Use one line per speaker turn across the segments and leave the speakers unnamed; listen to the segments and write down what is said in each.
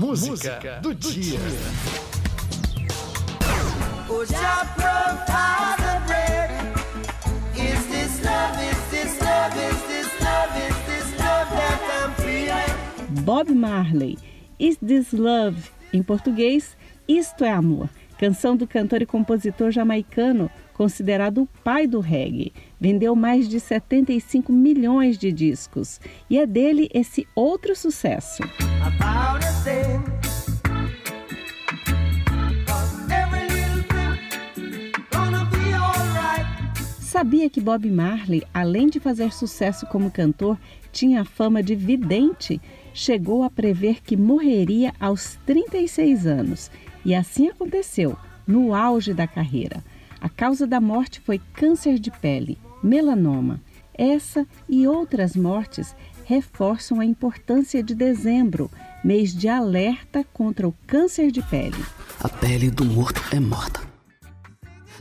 música do dia.
Hoje a provada break. Is this love, is this love, is this love, is this love that I'm feeling?
Bob Marley, Is This Love? Em português, Isto é Amor. Canção do cantor e compositor jamaicano, considerado o pai do reggae. Vendeu mais de 75 milhões de discos. E é dele esse outro sucesso. Sabia que Bob Marley, além de fazer sucesso como cantor, tinha a fama de vidente? Chegou a prever que morreria aos 36 anos. E assim aconteceu, no auge da carreira. A causa da morte foi câncer de pele, melanoma. Essa e outras mortes reforçam a importância de dezembro, mês de alerta contra o câncer de pele.
A pele do morto é morta.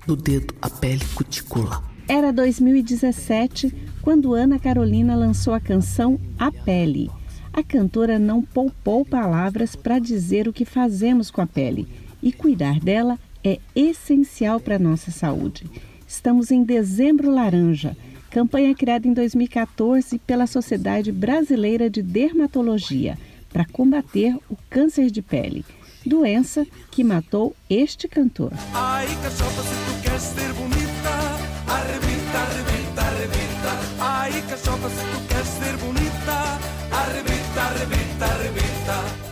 Do dedo a pele cuticula.
Era 2017 quando Ana Carolina lançou a canção A Pele. A cantora não poupou palavras para dizer o que fazemos com a pele e cuidar dela é essencial para a nossa saúde. Estamos em Dezembro Laranja, campanha criada em 2014 pela Sociedade Brasileira de Dermatologia para combater o câncer de pele, doença que matou este cantor.
Ai, se tu queres ser bonita, arrebita, arrebita, arrebita. Ai, se tu queres ser bonita, arrebita, arrebita, arrebita.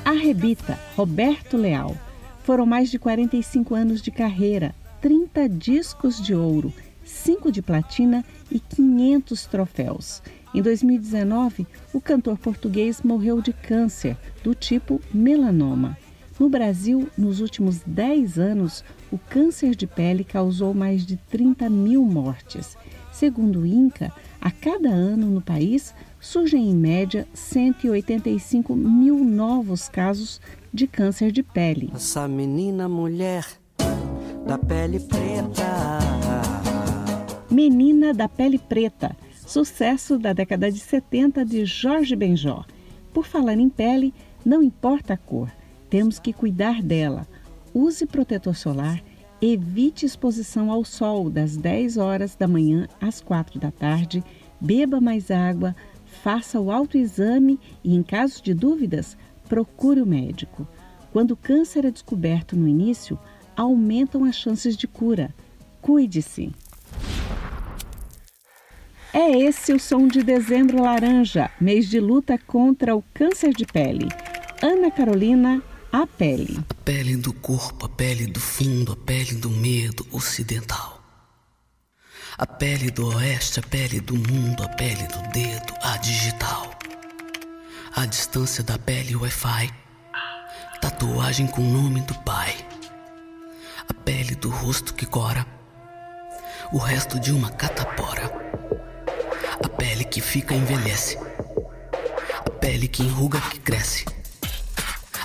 Arrebita, Roberto Leal. Foram mais de 45 anos de carreira, 30 discos de ouro, 5 de platina e 500 troféus. Em 2019, o cantor português morreu de câncer do tipo melanoma. No Brasil, nos últimos 10 anos, o câncer de pele causou mais de 30 mil mortes. Segundo o INCA, a cada ano no país surgem em média 185 mil novos casos de câncer de pele.
Essa menina mulher da pele preta.
Menina da Pele Preta, sucesso da década de 70 de Jorge Benjó. Por falar em pele, não importa a cor, temos que cuidar dela. Use protetor solar, evite exposição ao sol das 10 horas da manhã às 4 da tarde, beba mais água, faça o autoexame e, em caso de dúvidas, procure o médico. Quando o câncer é descoberto no início, aumentam as chances de cura. Cuide-se! É esse o som de Dezembro Laranja, mês de luta contra o câncer de pele. Ana Carolina, a pele.
A pele do corpo, a pele do fundo, a pele do medo ocidental. A pele do oeste, a pele do mundo, a pele do dedo, digital. A distância da pele, o Wi-Fi. Tatuagem com o nome do pai. A pele do rosto que cora. O resto de uma catapora. A pele que fica envelhece. A pele que enruga que cresce.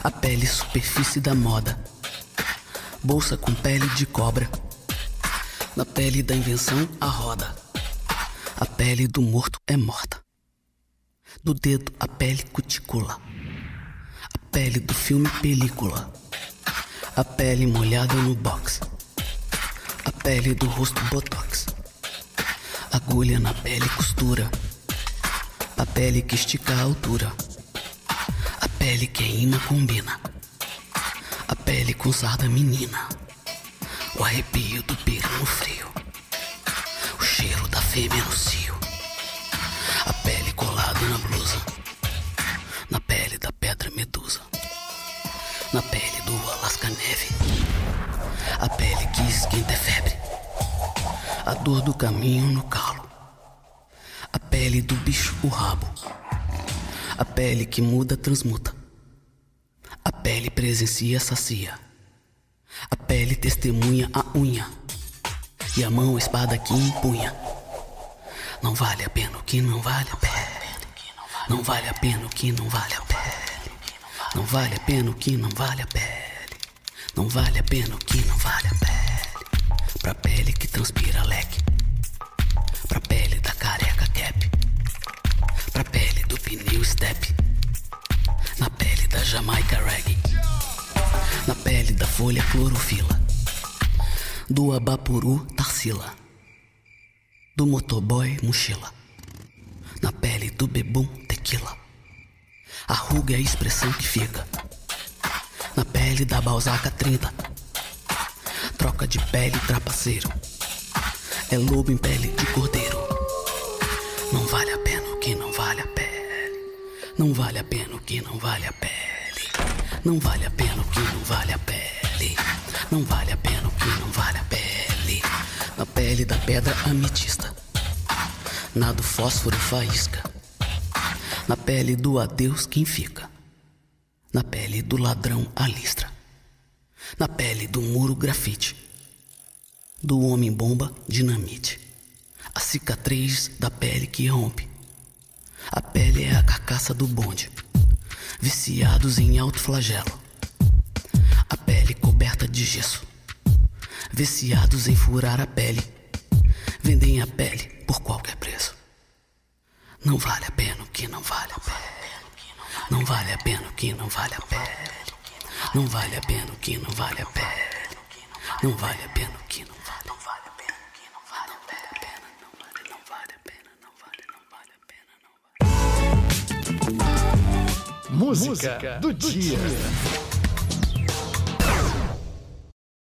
A pele superfície da moda. Bolsa com pele de cobra. Na pele da invenção a roda. A pele do morto é morta. Do dedo a pele cuticula. A pele do filme película. A pele molhada no box. A pele do rosto botox. Agulha na pele costura. A pele que estica a altura. A pele que imã combina. A pele com sarda menina. O arrepio do pelo no frio. O cheiro da fêmea no cio. A pele que esquenta é febre. A dor do caminho no calo. A pele do bicho o rabo. A pele que muda transmuta. A pele presencia sacia. A pele testemunha a unha. E a mão a espada que empunha. Não vale a pena o que não vale a pele. Não vale a pena o que não vale a pele. Não vale a pena o que não vale a pele. Não vale a pena o que não vale a pele. Pra pele que transpira leque. Pra pele da careca cap. Pra pele do pneu step. Na pele da Jamaica reggae. Na pele da folha clorofila. Do abapuru tarsila. Do motoboy mochila. Na pele do bebum tequila. A ruga é a expressão que fica. Pele da balzaca 30. Troca de pele trapaceiro. É lobo em pele de cordeiro. Não vale a pena o que não vale a pele. Não vale a pena o que não vale a pele. Não vale a pena o que não vale a pele. Não vale a pena o que não vale a pele. Na pele da pedra ametista. Na do fósforo faísca. Na pele do adeus quem fica. Na pele do ladrão a listra. Na pele do muro grafite. Do homem bomba dinamite. A cicatriz da pele que rompe. A pele é a carcaça do bonde viciados em alto flagelo. A pele coberta de gesso, viciados em furar a pele, vendem a pele por qualquer preço. Não vale a pena o que não vale a pele. Não vale a pena o que não vale a pele. Não vale a pena o que não vale a pele. Não vale a pena o que não vale. Não vale a pena o que não vale a pena. Não vale, a pena. Não vale, não vale a pena. Não vale.
Música, do, dia.